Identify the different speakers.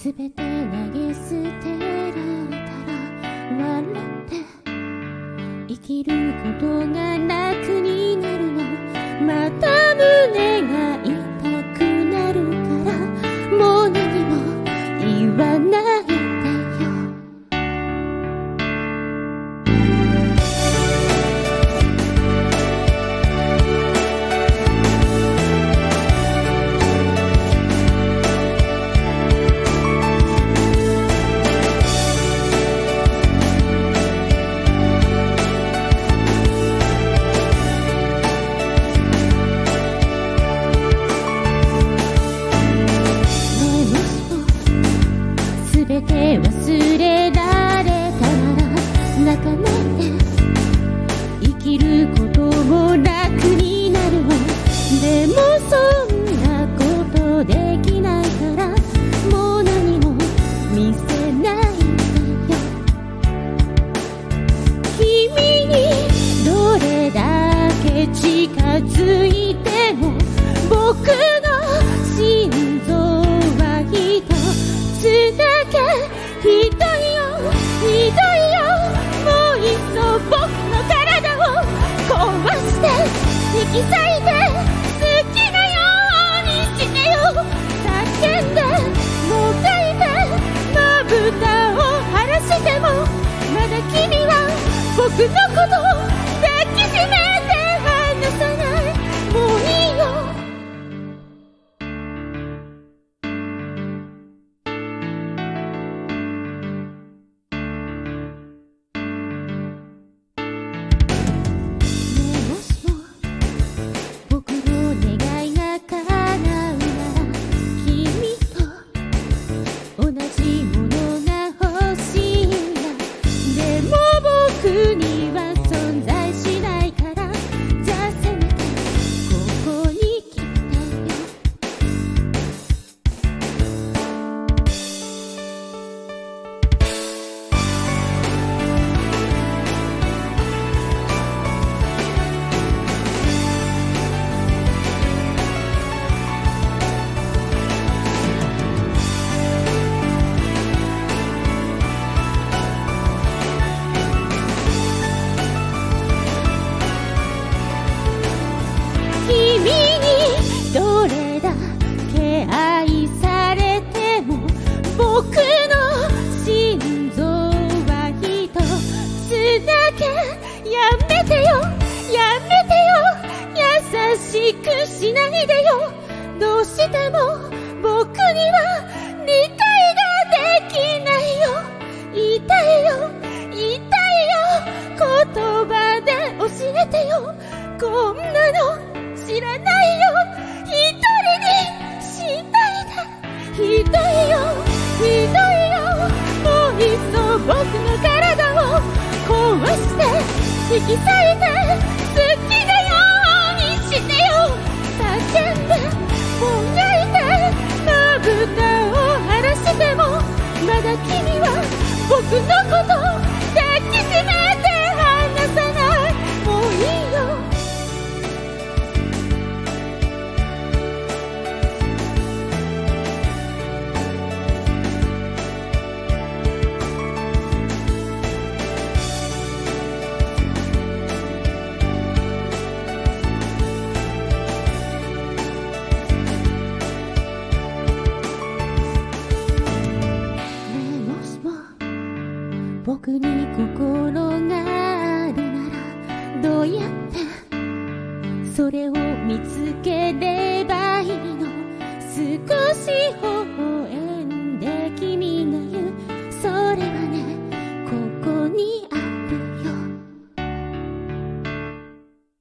Speaker 1: すべて投げ捨てられたら笑って生きることがなく近づいても僕の心臓は一つだけひどいよひどいよもういっそ僕の体を壊して引き裂いて好きなようにしてよ叫んでもがいてまぶたを晴らしてもまだ君は僕のことをだけやめてよやめてよ優しくしないでよ。どうしても引き裂いて好きなようにしてよ。叫んでもがいてまぶたを晴らしてもまだ君は僕のこと僕に心があるならどうやってそれを見つければいいの？少しほ